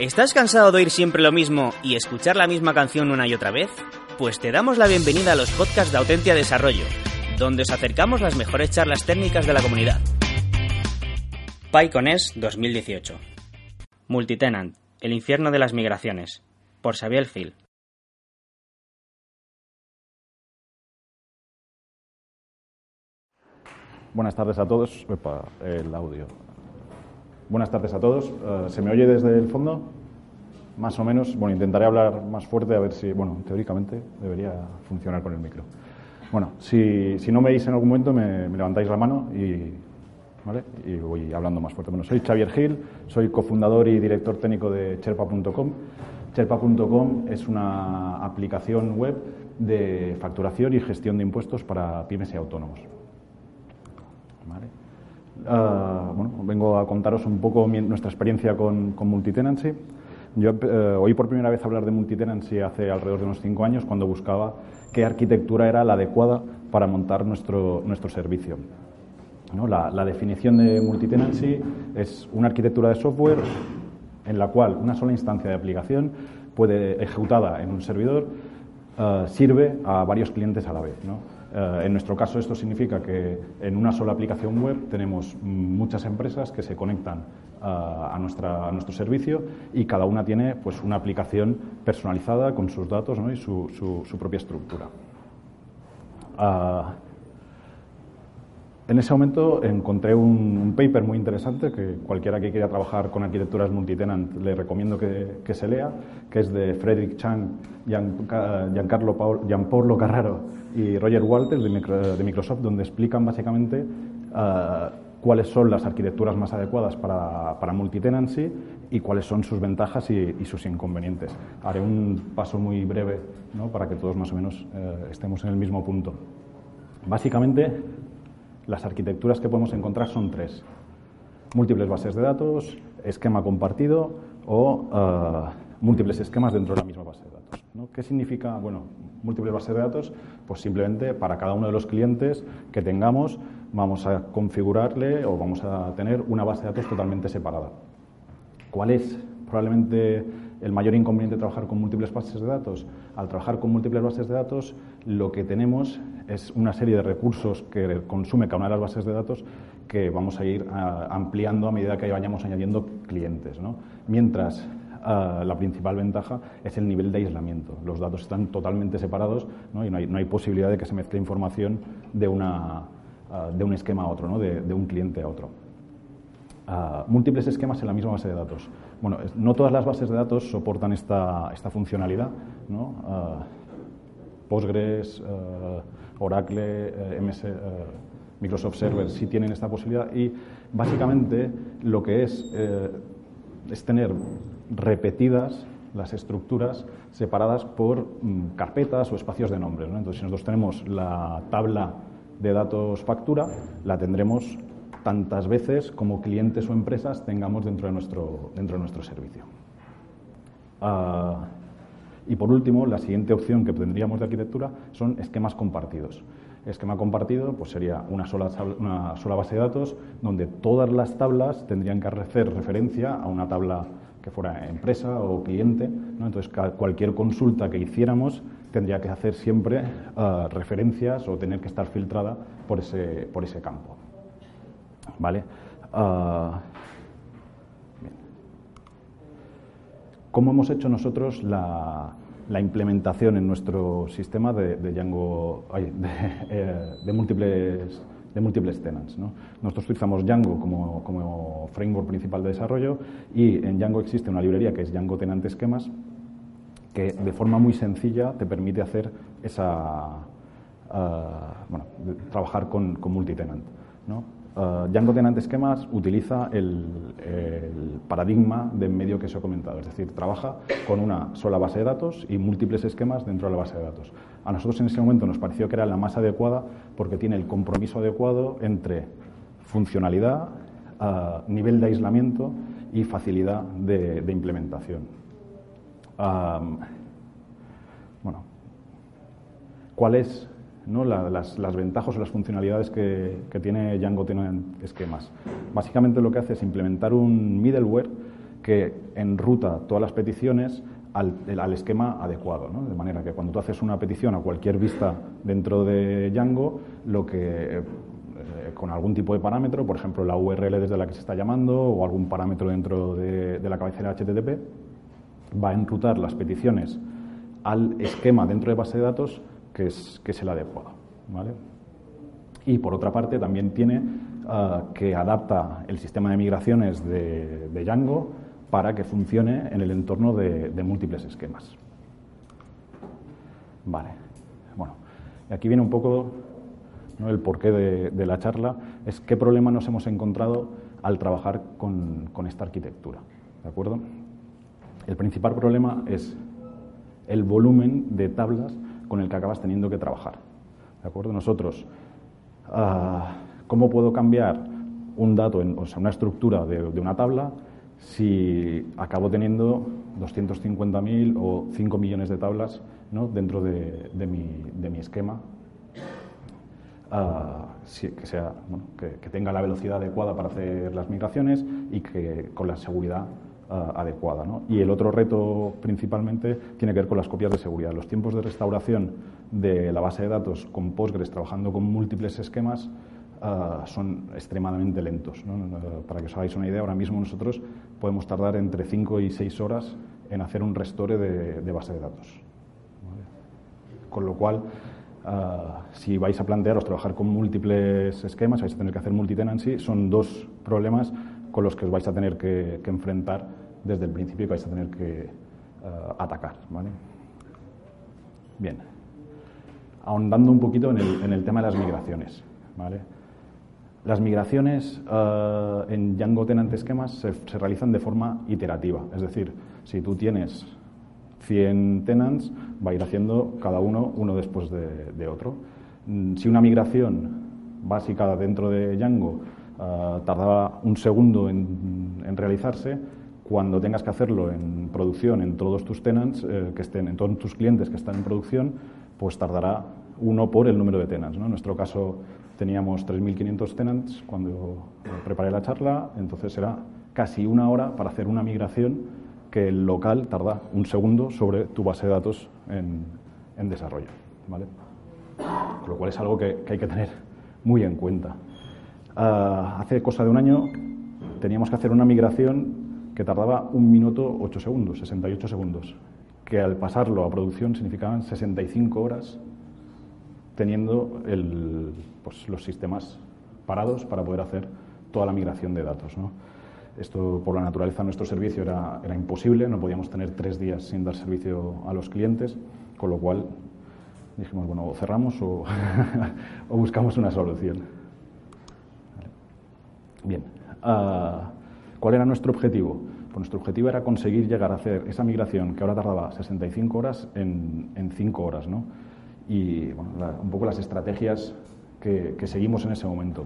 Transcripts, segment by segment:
¿Estás cansado de oír siempre lo mismo y escuchar la misma canción una y otra vez? Pues te damos la bienvenida a los podcasts de Autentia Desarrollo, donde os acercamos las mejores charlas técnicas de la comunidad. PyConES 2018 Multitenant, el infierno de las migraciones, por Xavier Phil. Buenas tardes a todos. Epa, el audio. Buenas tardes a todos. Eh, ¿Se me oye desde el fondo? Más o menos. Bueno, intentaré hablar más fuerte a ver si, bueno, teóricamente debería funcionar con el micro. Bueno, si, si no me veis en algún momento, me, me levantáis la mano y, ¿vale? y voy hablando más fuerte. Bueno, soy Xavier Gil, soy cofundador y director técnico de Cherpa.com. Cherpa.com es una aplicación web de facturación y gestión de impuestos para pymes y autónomos. ¿Vale? Uh, bueno, vengo a contaros un poco mi, nuestra experiencia con, con multitenancy. Yo eh, oí por primera vez hablar de multitenancy hace alrededor de unos cinco años cuando buscaba qué arquitectura era la adecuada para montar nuestro, nuestro servicio. ¿no? La, la, definición de multitenancy es una arquitectura de software en la cual una sola instancia de aplicación puede, ejecutada en un servidor, uh, sirve a varios clientes a la vez. ¿no? Uh, en nuestro caso esto significa que en una sola aplicación web tenemos muchas empresas que se conectan uh, a, nuestro servicio y cada una tiene pues, una aplicación personalizada con sus datos ¿no? y su, propia estructura. En ese momento encontré un, un, paper muy interesante que cualquiera que quiera trabajar con arquitecturas multitenant le recomiendo que, que se lea, que es de Frederick Chang, Gian, Giancarlo Paul, Gianpaolo Carraro y Roger Walters de, de Microsoft, donde explican básicamente uh, cuáles son las arquitecturas más adecuadas para, para multitenancy y cuáles son sus ventajas y, y, sus inconvenientes. Haré un paso muy breve ¿no? para que todos más o menos uh, estemos en el mismo punto. Básicamente, las arquitecturas que podemos encontrar son tres. Múltiples bases de datos, esquema compartido o uh, múltiples esquemas dentro de la misma base de datos. ¿no? ¿Qué significa, bueno, múltiples bases de datos? Pues simplemente para cada uno de los clientes que tengamos vamos a configurarle o vamos a tener una base de datos totalmente separada. ¿Cuál es probablemente el mayor inconveniente de trabajar con múltiples bases de datos? Al trabajar con múltiples bases de datos, lo que tenemos es una serie de recursos que consume cada una de las bases de datos que vamos a ir uh, ampliando a medida que vayamos añadiendo clientes. Mientras uh, la principal ventaja es el nivel de aislamiento. Los datos están totalmente separados ¿no? y no hay, posibilidad de que se mezcle información de, de un esquema a otro, de un cliente a otro. Múltiples esquemas en la misma base de datos. Bueno, no todas las bases de datos soportan esta, esta funcionalidad. ¿no? Postgres, Oracle, eh, MS, eh, Microsoft Server sí tienen esta posibilidad y básicamente lo que es eh, es tener repetidas las estructuras separadas por mm, carpetas o espacios de nombres. ¿no? Entonces, si nosotros tenemos la tabla de datos factura, la tendremos tantas veces como clientes o empresas tengamos dentro de nuestro, dentro de nuestro servicio. Uh, y por último, la siguiente opción que tendríamos de arquitectura son esquemas compartidos. Esquema compartido pues sería una sola, una sola base de datos donde todas las tablas tendrían que hacer referencia a una tabla que fuera empresa o cliente. ¿no? Entonces, cualquier consulta que hiciéramos tendría que hacer siempre uh, referencias o tener que estar filtrada por ese, por ese campo. Uh, ¿Cómo hemos hecho nosotros la, implementación en nuestro sistema de, Django, eh, de, múltiples, de múltiples tenants. ¿no? Nosotros utilizamos Django como, como, framework principal de desarrollo y en Django existe una librería que es Django Tenant Esquemas que de forma muy sencilla te permite hacer esa, uh, bueno, trabajar con, con multitenant. ¿no? Uh, Django Tenant Esquemas utiliza el, paradigma de medio que os he comentado, es decir, trabaja con una sola base de datos y múltiples esquemas dentro de la base de datos. A nosotros en ese momento nos pareció que era la más adecuada porque tiene el compromiso adecuado entre funcionalidad, uh, nivel de aislamiento y facilidad de, implementación. Um, bueno, ¿cuál es ¿no? La, las, ventajas o las funcionalidades que, que tiene Django tienen esquemas. Básicamente lo que hace es implementar un middleware que enruta todas las peticiones al, al esquema adecuado. De manera que cuando tú haces una petición a cualquier vista dentro de Django, lo que eh, con algún tipo de parámetro, por ejemplo la URL desde la que se está llamando o algún parámetro dentro de, de la cabecera HTTP, va a enrutar las peticiones al esquema dentro de base de datos que es, que es el adecuado. ¿vale? Y por otra parte también tiene uh, que adapta el sistema de migraciones de, Django para que funcione en el entorno de, múltiples esquemas. Vale. Bueno, aquí viene un poco el porqué de, de, la charla, es qué problema nos hemos encontrado al trabajar con, con esta arquitectura. ¿De acuerdo? El principal problema es el volumen de tablas con el que acabas teniendo que trabajar. ¿De acuerdo? Nosotros, uh, ¿cómo puedo cambiar un dato, en, o sea, una estructura de, una tabla si acabo teniendo 250.000 o 5 millones de tablas ¿no? dentro de, mi, esquema? Uh, que, sea, bueno, que, tenga la velocidad adecuada para hacer las migraciones y que con la seguridad adecuada. ¿no? Y el otro reto principalmente tiene que ver con las copias de seguridad. Los tiempos de restauración de la base de datos con Postgres trabajando con múltiples esquemas uh, son extremadamente lentos. ¿no? Uh, para que os hagáis una idea, ahora mismo nosotros podemos tardar entre 5 y 6 horas en hacer un restore de, de base de datos. ¿vale? Con lo cual, Uh, si vais a plantearos trabajar con múltiples esquemas, vais a tener que hacer multitenancy, son dos problemas con los que os vais a tener que, que enfrentar desde el principio que vais a tener que uh, atacar. ¿vale? Bien. Ahondando un poquito en el, tema de las migraciones. ¿vale? Las migraciones uh, en Django Tenant Esquemas se, realizan de forma iterativa, es decir, si tú tienes 100 tenants, va a ir haciendo cada uno uno después de, otro. Mm, si una migración básica dentro de Django uh, tardaba un segundo en, realizarse, cuando tengas que hacerlo en producción en todos tus tenants, eh, que estén, en todos tus clientes que están en producción, pues tardará uno por el número de tenants. ¿no? En nuestro caso teníamos 3.500 tenants cuando preparé la charla, entonces era casi una hora para hacer una migración que el local tarda un segundo sobre tu base de datos en, en desarrollo. ¿vale? Con lo cual es algo que, que hay que tener muy en cuenta. Uh, hace cosa de un año teníamos que hacer una migración que tardaba un minuto ocho segundos, 68 segundos, que al pasarlo a producción significaban 65 horas teniendo el, pues, los sistemas parados para poder hacer toda la migración de datos. ¿no? Esto, por la naturaleza de nuestro servicio, era, era, imposible, no podíamos tener tres días sin dar servicio a los clientes, con lo cual dijimos, bueno, o cerramos o, o buscamos una solución. Bien, uh, ¿cuál era nuestro objetivo? Pues nuestro objetivo era conseguir llegar a hacer esa migración que ahora tardaba 65 horas en, en 5 horas, ¿no? Y bueno, la, un poco las estrategias que, que seguimos en ese momento.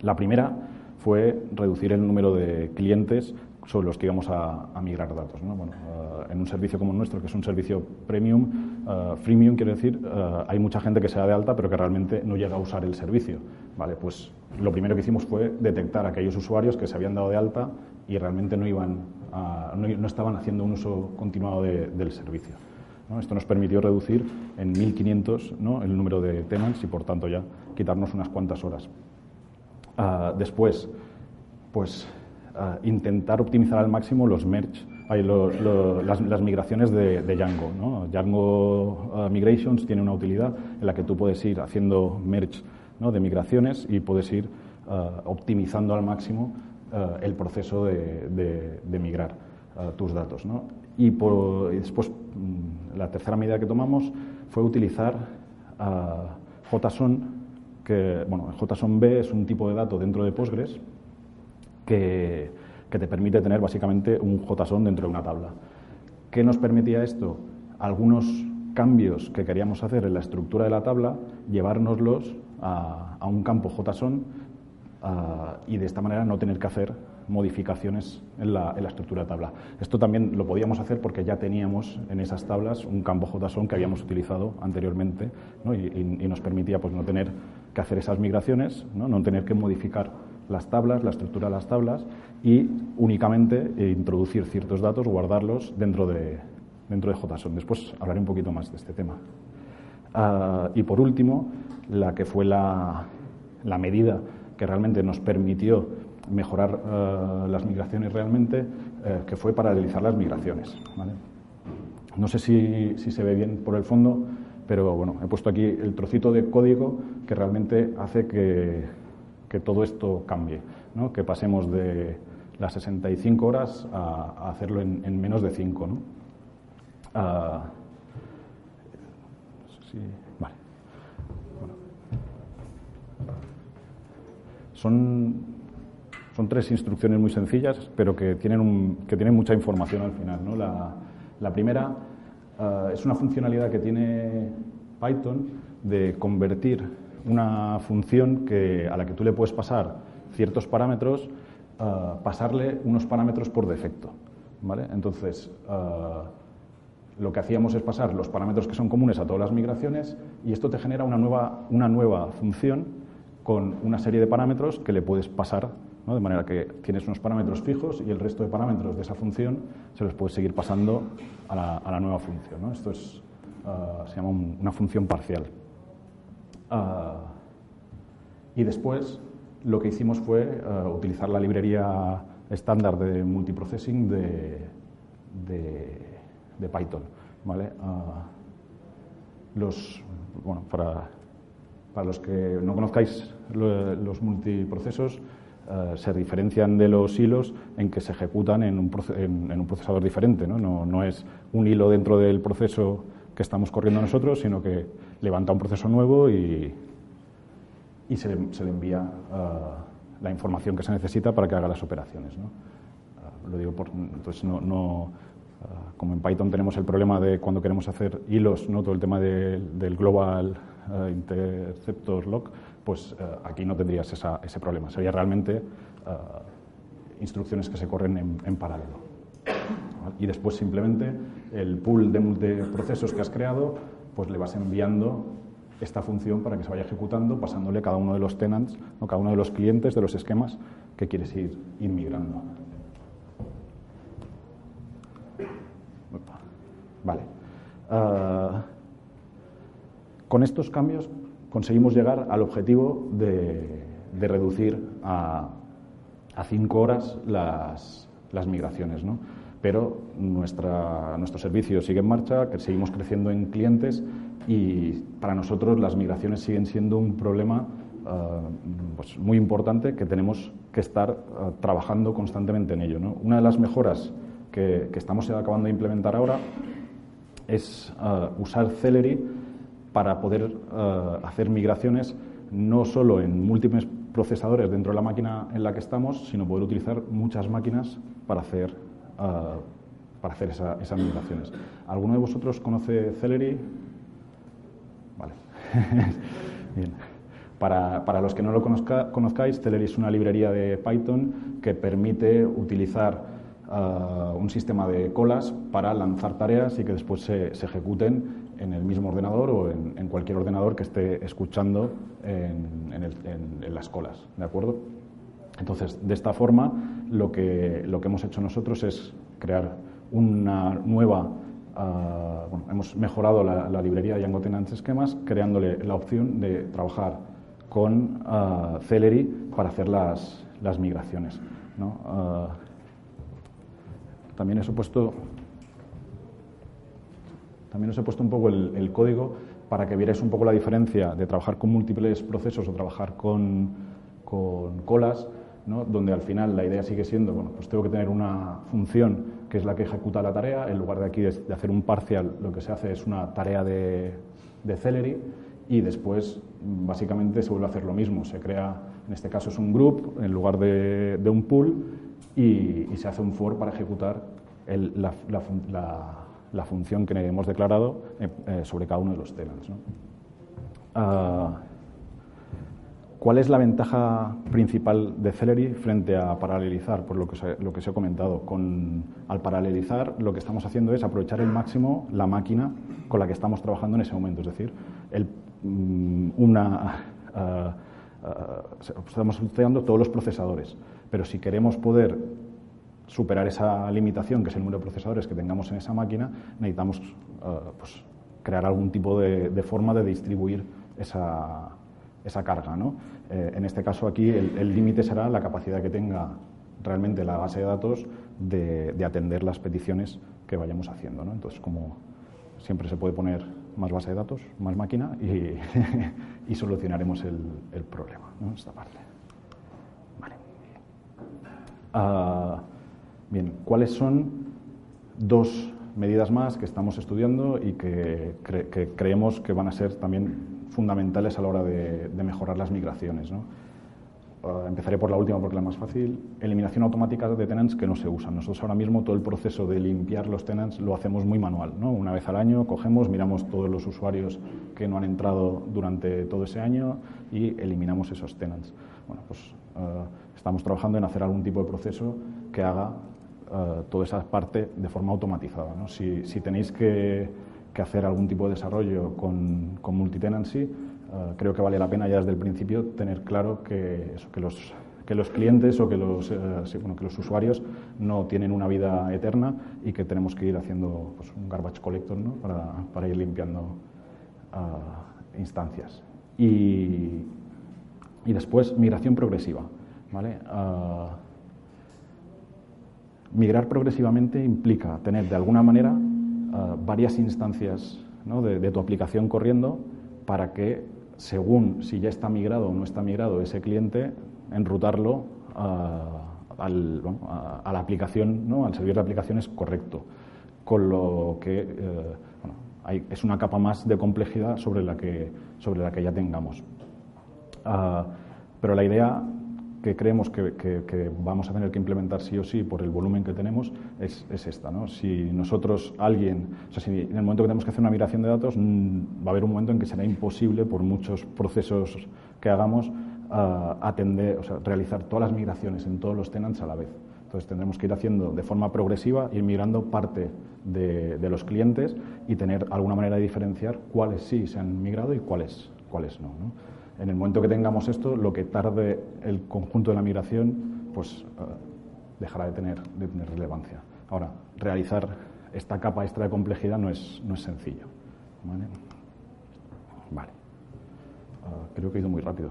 La primera fue reducir el número de clientes sobre los que íbamos a, a migrar datos. ¿no? Bueno, uh, en un servicio como el nuestro, que es un servicio premium, uh, freemium quiere decir, uh, hay mucha gente que se da de alta pero que realmente no llega a usar el servicio. Vale, pues lo primero que hicimos fue detectar aquellos usuarios que se habían dado de alta y realmente no, iban a, no, no, estaban haciendo un uso continuado de, del servicio. ¿no? Esto nos permitió reducir en 1.500 ¿no? el número de tenants y por tanto ya quitarnos unas cuantas horas. Uh, después, pues uh, intentar optimizar al máximo los merge, hay lo, lo, las, las, migraciones de, de Django. ¿no? Django uh, Migrations tiene una utilidad en la que tú puedes ir haciendo merge ¿no? de migraciones y puedes ir optimizando al máximo el proceso de, de, migrar tus datos. Y, después, mm, la tercera medida que tomamos fue utilizar JSON que, bueno, JSON-B es un tipo de dato dentro de Postgres que, que, te permite tener básicamente un JSON dentro de una tabla. ¿Qué nos permitía esto? Algunos cambios que queríamos hacer en la estructura de la tabla, llevárnoslos a, a un campo JSON a, y de esta manera no tener que hacer modificaciones en la, la, estructura de tabla. Esto también lo podíamos hacer porque ya teníamos en esas tablas un campo JSON que habíamos utilizado anteriormente y, nos permitía pues, no tener que hacer esas migraciones, ¿no? no tener que modificar las tablas, la estructura de las tablas y únicamente introducir ciertos datos, guardarlos dentro de, dentro de JSON. Después hablaré un poquito más de este tema. Ah, y por último, la que fue la, la medida que realmente nos permitió mejorar ah, las migraciones realmente, eh, que fue paralelizar las migraciones. No sé si, si, se ve bien por el fondo, pero bueno, he puesto aquí el trocito de código que realmente hace que, que todo esto cambie, ¿no? que pasemos de las 65 horas a, hacerlo en, menos de 5. ¿no? Ah, vale. Son, son tres instrucciones muy sencillas, pero que tienen, un, que tienen mucha información al final. ¿no? La, la primera uh, es una funcionalidad que tiene Python de convertir una función que, a la que tú le puedes pasar ciertos parámetros, uh, pasarle unos parámetros por defecto. ¿vale? Entonces, uh, lo que hacíamos es pasar los parámetros que son comunes a todas las migraciones y esto te genera una nueva, una nueva función con una serie de parámetros que le puedes pasar, de manera que tienes unos parámetros fijos y el resto de parámetros de esa función se los puedes seguir pasando a la, nueva función. Esto es, uh, se llama un, una función parcial. Uh, y después lo que hicimos fue uh, utilizar la librería estándar de multiprocessing de, Python. ¿vale? Ah, para, para, los que no conozcáis los multiprocesos, uh, se diferencian de los hilos en que se ejecutan en un, en, procesador diferente. ¿no? ¿no? Es un hilo dentro del proceso que estamos corriendo nosotros, sino que levanta un proceso nuevo y, se, le, envía uh, la información que se necesita para que haga las operaciones. Uh, lo digo por, entonces no, como en Python tenemos el problema de cuando queremos hacer hilos, ¿no? todo el tema de, del global uh, interceptor lock, pues uh, aquí no tendrías ese problema. Sería realmente uh, instrucciones que se corren en, paralelo. Y después simplemente el pool de, de procesos que has creado, pues le vas enviando esta función para que se vaya ejecutando, pasándole cada uno de los tenants, ¿no? cada uno de los clientes de los esquemas que quieres ir, ir migrando. Vale. Uh, con estos cambios conseguimos llegar al objetivo de, reducir a, cinco horas las, migraciones. Pero nuestro servicio sigue en marcha, que seguimos creciendo en clientes y para nosotros las migraciones siguen siendo un problema uh, pues muy importante que tenemos que estar uh, trabajando constantemente en ello. Una de las mejoras que, estamos acabando de implementar ahora es uh, usar Celery para poder uh, hacer migraciones no solo en múltiples procesadores dentro de la máquina en la que estamos, sino poder utilizar muchas máquinas para hacer, uh, para hacer esa, esas migraciones. ¿Alguno de vosotros conoce Celery? Vale. Bien. Para, para, los que no lo conozcáis, Celery es una librería de Python que permite utilizar uh, un sistema de colas para lanzar tareas y que después se ejecuten en el mismo ordenador o en, en, cualquier ordenador que esté escuchando en, en, el, en, las colas. ¿De acuerdo? Entonces, de esta forma, lo que, lo que hemos hecho nosotros es crear una nueva. Uh, bueno, hemos mejorado la, la, librería de Django Tenants Esquemas, creándole la opción de trabajar con uh, Celery para hacer las, las migraciones. ¿no? Uh, también he puesto, también os he puesto un poco el, el código para que vierais un poco la diferencia de trabajar con múltiples procesos o trabajar con, con colas, ¿no? donde al final la idea sigue siendo, bueno, pues tengo que tener una función que es la que ejecuta la tarea, en lugar de aquí de hacer un parcial, lo que se hace es una tarea de, de Celery y después básicamente se vuelve a hacer lo mismo, se crea, en este caso es un group en lugar de, de un pool y, y, se hace un for para ejecutar el, la, la, la, la, función que hemos declarado eh, eh, sobre cada uno de los tenants. Uh, ¿Cuál es la ventaja principal de Celery frente a paralelizar? Por lo que, se, lo que ha comentado. Con, al paralelizar, lo que estamos haciendo es aprovechar al máximo la máquina con la que estamos trabajando en ese momento. Es decir, el, mm, una, uh, uh, estamos utilizando todos los procesadores Pero si queremos poder superar esa limitación, que es el número de procesadores que tengamos en esa máquina, necesitamos eh, pues, crear algún tipo de, forma de distribuir esa, esa carga. ¿no? Eh, en este caso aquí el límite será la capacidad que tenga realmente la base de datos de, atender las peticiones que vayamos haciendo. ¿no? Entonces, como siempre se puede poner más base de datos, más máquina y, solucionaremos el, problema, ¿no? esta parte. Ah, bien, ¿cuáles son dos medidas más que estamos estudiando y que, creemos que van a ser también fundamentales a la hora de, mejorar las migraciones? Eh, empezaré por la última porque es la más fácil. Eliminación automática de tenants que no se usan. Nosotros ahora mismo todo el proceso de limpiar los tenants lo hacemos muy manual. Una vez al año cogemos, miramos todos los usuarios que no han entrado durante todo ese año y eliminamos esos tenants. Bueno, pues eh, estamos trabajando en hacer algún tipo de proceso que haga eh, toda esa parte de forma automatizada. Si, tenéis que, hacer algún tipo de desarrollo con, con multitenancy, eh, creo que vale la pena ya desde el principio tener claro que, los, clientes o que los, eh, que los usuarios no tienen una vida eterna y que tenemos que ir haciendo pues, un garbage collector para, ir limpiando uh, instancias. Y, y, después, migración progresiva. ¿vale? Uh, migrar progresivamente implica tener de alguna manera uh, varias instancias ¿no? de, tu aplicación corriendo para que según si ya está migrado o no está migrado ese cliente, enrutarlo a, al, a, la aplicación, ¿no? al servicio de aplicaciones correcto. Con lo que eh, es una capa más de complejidad sobre la que, sobre la que ya tengamos. Ah, pero la idea que creemos que, vamos a tener que implementar sí o sí por el volumen que tenemos es, esta. ¿no? Si nosotros, alguien, o sea, si en el momento que tenemos que hacer una migración de datos, mm, va a haber un momento en que será imposible, por muchos procesos que hagamos, ah, atender, o sea, realizar todas las migraciones en todos los tenants a la vez. Entonces tendremos que ir haciendo de forma progresiva, ir migrando parte de, de los clientes y tener alguna manera de diferenciar cuáles sí se han migrado y cuáles, cuáles no. ¿no? En el momento que tengamos esto, lo que tarde el conjunto de la migración, pues eh, dejará de tener, de tener relevancia. Ahora, realizar esta capa extra de complejidad no es, no es sencillo. Vale. Ah, creo que he ido muy rápido.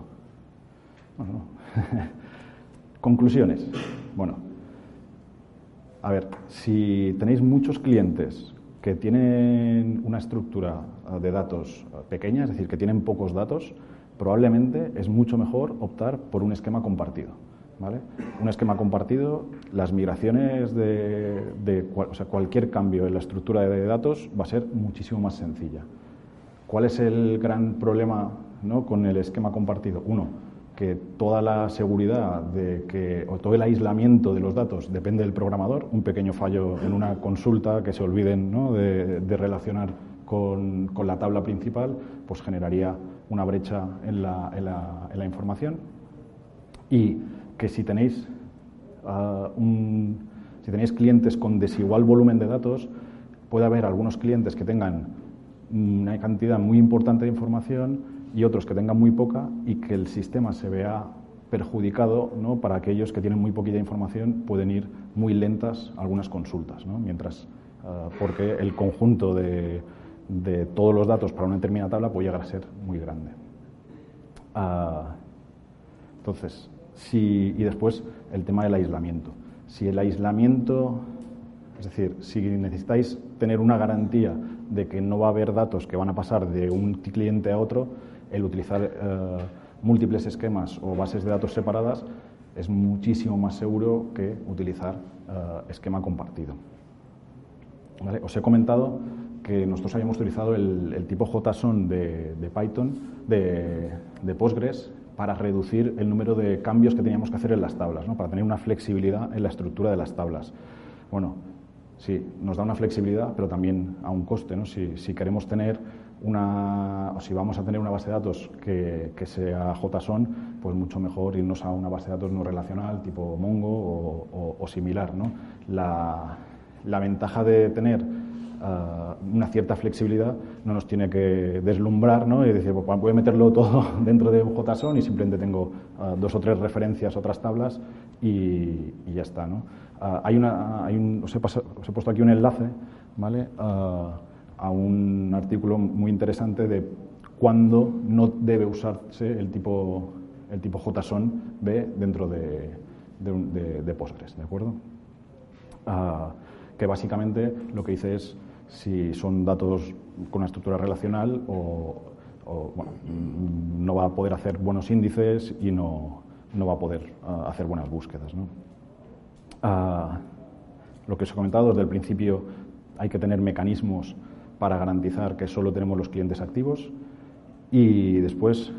Bueno, no. Conclusiones. Bueno, a ver, si tenéis muchos clientes que tienen una estructura de datos pequeña, es decir, que tienen pocos datos, probablemente es mucho mejor optar por un esquema compartido. ¿vale? Un esquema compartido, las migraciones de, o sea, cualquier cambio en la estructura de datos va a ser muchísimo más sencilla. ¿Cuál es el gran problema ¿no? con el esquema compartido? Uno, que toda la seguridad de que, o todo el aislamiento de los datos depende del programador. Un pequeño fallo en una consulta que se olviden ¿no? de, de, relacionar con, con la tabla principal, pues generaría una brecha en la, la, la información y que si tenéis, un, si tenéis clientes con desigual volumen de datos, puede haber algunos clientes que tengan una cantidad muy importante de información y otros que tengan muy poca y que el sistema se vea perjudicado ¿no? para aquellos que tienen muy poquita información pueden ir muy lentas algunas consultas, ¿no? mientras uh, porque el conjunto de, de todos los datos para una determinada tabla puede llegar a ser muy grande. Ah, entonces, si, y después el tema del aislamiento. Si el aislamiento, es decir, si necesitáis tener una garantía de que no va a haber datos que van a pasar de un cliente a otro, el utilizar eh, múltiples esquemas o bases de datos separadas es muchísimo más seguro que utilizar eh, esquema compartido. Os he comentado que nosotros habíamos utilizado el, tipo JSON de, de Python, de, de, Postgres, para reducir el número de cambios que teníamos que hacer en las tablas, ¿no? para tener una flexibilidad en la estructura de las tablas. Bueno, sí, nos da una flexibilidad, pero también a un coste. ¿no? Si, si queremos tener una, o si vamos a tener una base de datos que, que, sea JSON, pues mucho mejor irnos a una base de datos no relacional, tipo Mongo o, o, o similar. ¿no? La, la ventaja de tener una cierta flexibilidad no nos tiene que deslumbrar ¿no? y decir, pues, voy a meterlo todo dentro de un JSON y simplemente tengo dos o tres referencias, otras tablas y, ya está. ¿no? hay una, hay un, os, he os, he puesto aquí un enlace ¿vale? a un artículo muy interesante de cuándo no debe usarse el tipo, el tipo JSON B dentro de, de, Postgres, ¿de acuerdo? Ah, que básicamente lo que dice es si son datos con una estructura relacional o, bueno, no va a poder hacer buenos índices y no, no va a poder ah, hacer buenas búsquedas. ¿no? Ah, lo que os he comentado desde el principio, hay que tener mecanismos para garantizar que solo tenemos los clientes activos y después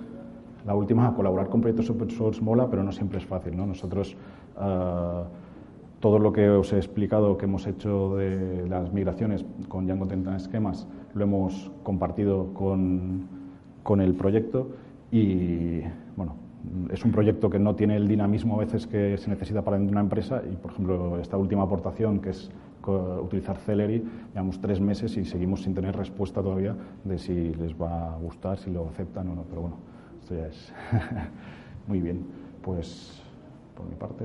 la última, colaborar con proyectos open source mola, pero no siempre es fácil. ¿no? Nosotros, uh, todo lo que os he explicado que hemos hecho de las migraciones con Django Tentan Esquemas, lo hemos compartido con, con el proyecto y, bueno, es un proyecto que no tiene el dinamismo a veces que se necesita para una empresa y, por ejemplo, esta última aportación, que es utilizar Celery, llevamos tres meses y seguimos sin tener respuesta todavía de si les va a gustar, si lo aceptan o no. Pero bueno, esto ya es muy bien. Pues, por mi parte...